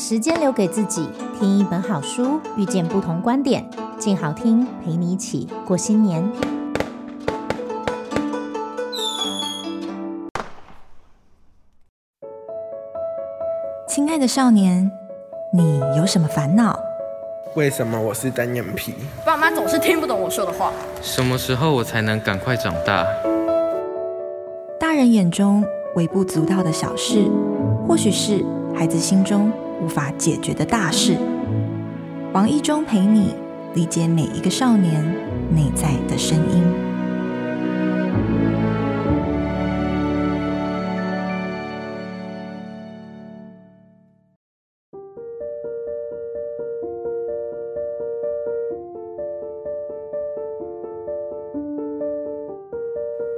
时间留给自己，听一本好书，遇见不同观点，静好听陪你一起过新年。亲爱的少年，你有什么烦恼？为什么我是单眼皮？爸妈总是听不懂我说的话。什么时候我才能赶快长大？大人眼中微不足道的小事，或许是孩子心中无法解决的大事。王一中陪你理解每一个少年内在的声音。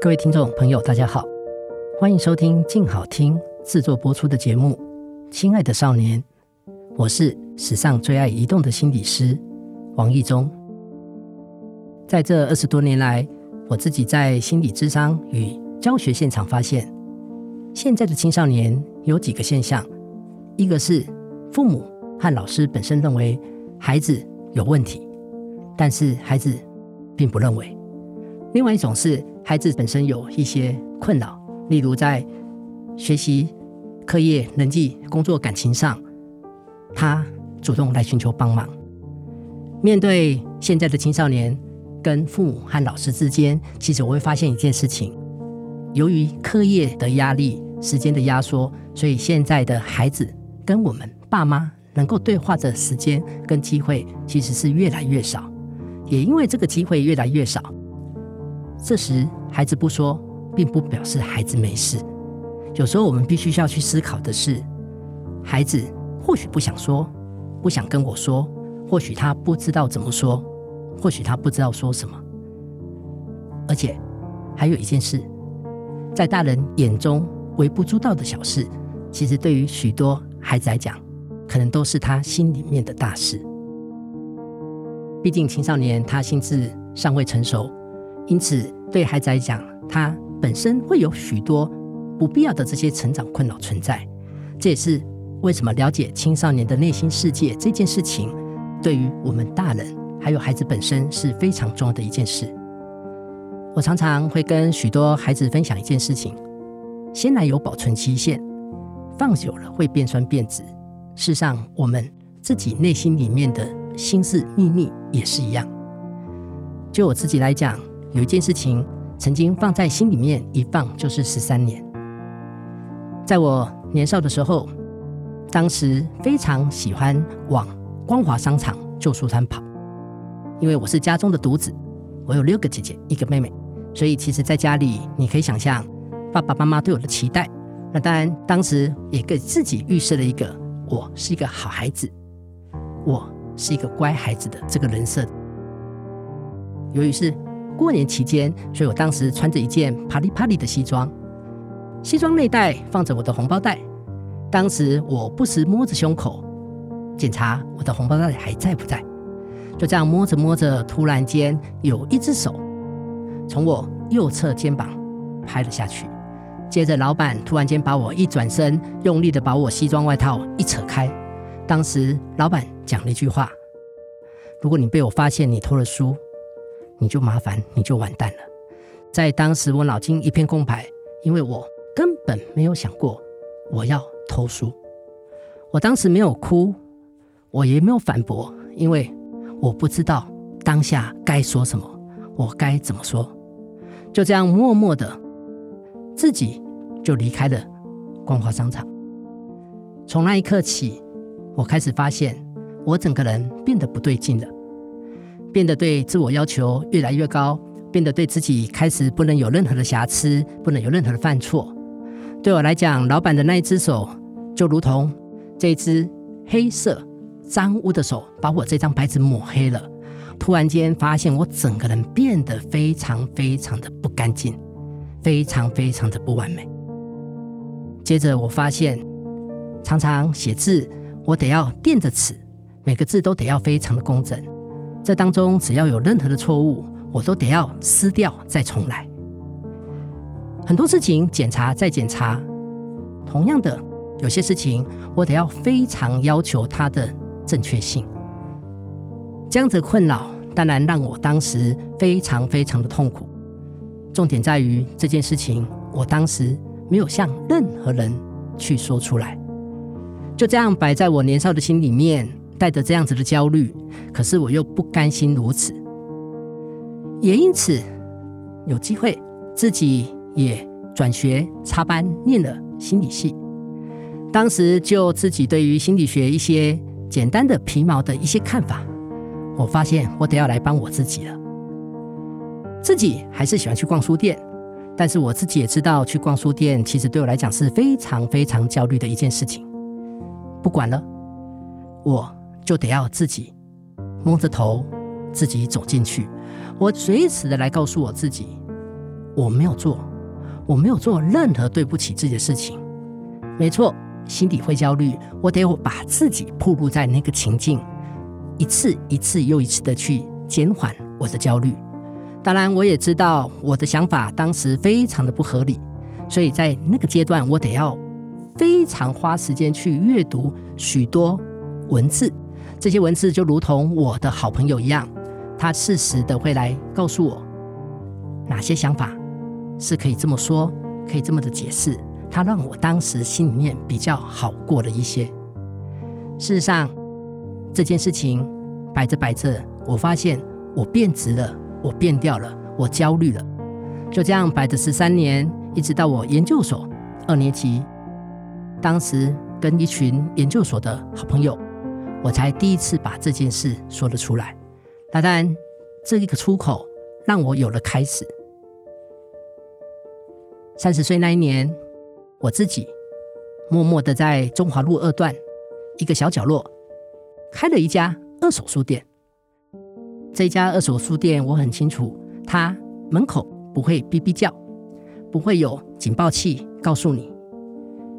各位听众朋友，大家好。欢迎收听静好听制作播出的节目《亲爱的少年》，我是史上最爱移动的心理师王意中。在这二十多年来，我自己在心理咨商与教学现场发现，现在的青少年有几个现象：一个是父母和老师本身认为孩子有问题，但是孩子并不认为；另外一种是孩子本身有一些困扰。例如在学习、课业、人际、工作、感情上，他主动来寻求帮忙。面对现在的青少年跟父母和老师之间，其实我会发现一件事情：由于课业的压力、时间的压缩，所以现在的孩子跟我们爸妈能够对话的时间跟机会，其实是越来越少。也因为这个机会越来越少，这时孩子不说。并不表示孩子没事。有时候我们必须要去思考的是，孩子或许不想说，不想跟我说，或许他不知道怎么说，或许他不知道说什么。而且还有一件事，在大人眼中微不足道的小事，其实对于许多孩子来讲，可能都是他心里面的大事。毕竟青少年他心智尚未成熟，因此对孩子来讲，他。本身会有许多不必要的这些成长困扰存在，这也是为什么了解青少年的内心世界这件事情，对于我们大人还有孩子本身是非常重要的一件事。我常常会跟许多孩子分享一件事情：鲜奶有保存期限，放久了会变酸变质。事实上，我们自己内心里面的心事秘密也是一样。就我自己来讲，有一件事情。曾经放在心里面一放就是十三年。在我年少的时候，当时非常喜欢往光华商场旧书摊跑，因为我是家中的独子，我有六个姐姐一个妹妹，所以其实在家里你可以想象爸爸妈妈对我的期待。那当然，当时也给自己预设了一个我是一个好孩子，我是一个乖孩子的这个人设。由于是。过年期间，所以我当时穿着一件啪里啪里的西装，西装内袋放着我的红包袋。当时我不时摸着胸口，检查我的红包到底还在不在。就这样摸着摸着，突然间有一只手从我右侧肩膀拍了下去。接着，老板突然间把我一转身，用力的把我西装外套一扯开。当时老板讲了一句话：“如果你被我发现你偷了书。”你就麻烦，你就完蛋了。在当时，我脑筋一片空白，因为我根本没有想过我要偷书。我当时没有哭，我也没有反驳，因为我不知道当下该说什么，我该怎么说。就这样默默的，自己就离开了光华商场。从那一刻起，我开始发现我整个人变得不对劲了。变得对自我要求越来越高，变得对自己开始不能有任何的瑕疵，不能有任何的犯错。对我来讲，老板的那一只手就如同这只黑色脏污的手，把我这张白纸抹黑了。突然间发现我整个人变得非常非常的不干净，非常非常的不完美。接着我发现，常常写字我得要垫着尺，每个字都得要非常的工整。这当中只要有任何的错误，我都得要撕掉再重来。很多事情检查再检查，同样的有些事情我得要非常要求它的正确性。这样子的困扰当然让我当时非常非常的痛苦。重点在于这件事情，我当时没有向任何人去说出来，就这样摆在我年少的心里面，带着这样子的焦虑。可是我又不甘心如此，也因此有机会自己也转学插班念了心理系。当时就自己对于心理学一些简单的皮毛的一些看法，我发现我得要来帮我自己了。自己还是喜欢去逛书店，但是我自己也知道，去逛书店其实对我来讲是非常非常焦虑的一件事情。不管了，我就得要自己摸着头，自己走进去。我随时的来告诉我自己，我没有做，我没有做任何对不起自己的事情。没错，心底会焦虑，我得把自己暴露在那个情境，一次一次又一次的去减缓我的焦虑。当然，我也知道我的想法当时非常的不合理，所以在那个阶段，我得要非常花时间去阅读许多文字。这些文字就如同我的好朋友一样，他适时的会来告诉我哪些想法是可以这么说，可以这么的解释。他让我当时心里面比较好过了一些。事实上，这件事情摆着摆着，我发现我变直了。我变掉了，我焦虑了，就这样摆着十三年，一直到我研究所二年级，当时跟一群研究所的好朋友，我才第一次把这件事说了出来。当然，这一个出口让我有了开始。三十岁那一年，我自己默默的在中华路二段一个小角落开了一家二手书店。这家二手书店，我很清楚，它门口不会哔哔叫，不会有警报器告诉你，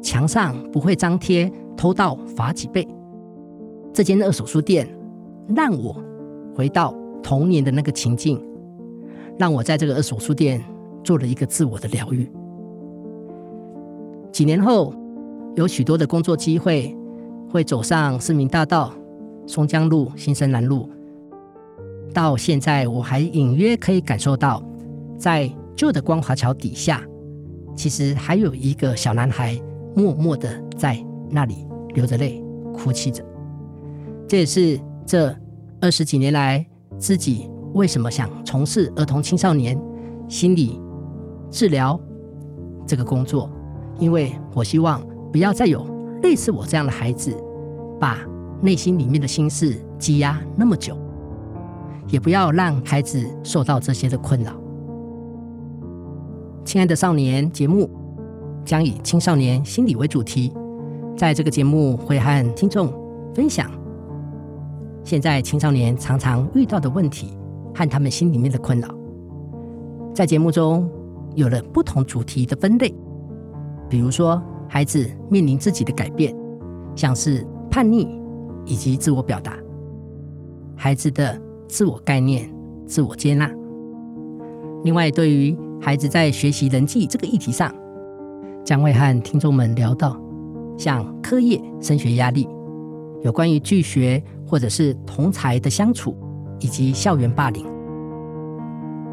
墙上不会张贴偷盗罚几倍。这间二手书店让我回到童年的那个情境，让我在这个二手书店做了一个自我的疗愈。几年后，有许多的工作机会，会走上市民大道、松江路、新生南路。到现在，我还隐约可以感受到，在旧的光华桥底下，其实还有一个小男孩默默的在那里流着泪哭泣着。这也是这二十几年来自己为什么想从事儿童青少年心理治疗这个工作，因为我希望不要再有类似我这样的孩子，把内心里面的心事积压那么久。也不要让孩子受到这些的困扰。亲爱的少年节目将以青少年心理为主题，在这个节目会和听众分享现在青少年常常遇到的问题和他们心里面的困扰。在节目中有了不同主题的分类，比如说孩子面临自己的改变，像是叛逆以及自我表达，孩子的。自我概念、自我接纳。另外，对于孩子在学习人际这个议题上，将会和听众们聊到，像课业、升学压力，有关于拒学或者是同才的相处，以及校园霸凌。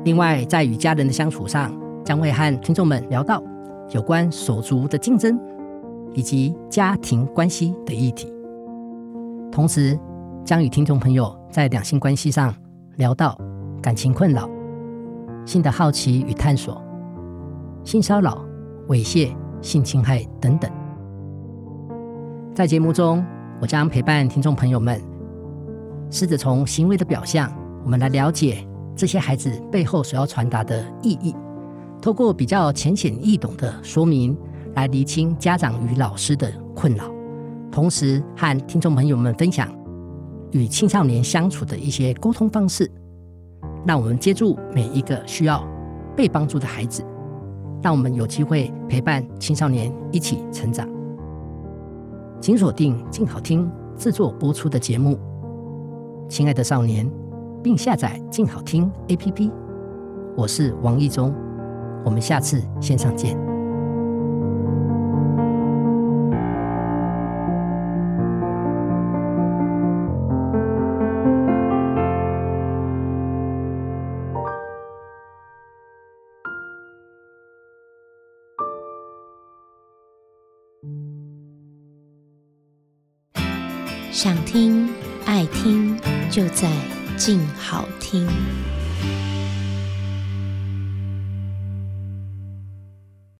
另外，在与家人的相处上，将会和听众们聊到有关手足的竞争，以及家庭关系的议题。同时，将与听众朋友在两性关系上聊到感情困扰、性的好奇与探索、性骚扰、猥亵、性侵害等等。在节目中，我将陪伴听众朋友们，试着从行为的表象，我们来了解这些孩子背后所要传达的意义，透过比较浅显易懂的说明，来厘清家长与老师的困扰，同时和听众朋友们分享。与青少年相处的一些沟通方式，让我们接住每一个需要被帮助的孩子，让我们有机会陪伴青少年一起成长。请锁定静好听制作播出的节目《亲爱的少年》，并下载静好听 APP。我是王意中，我们下次线上见。想听爱听就在静好听。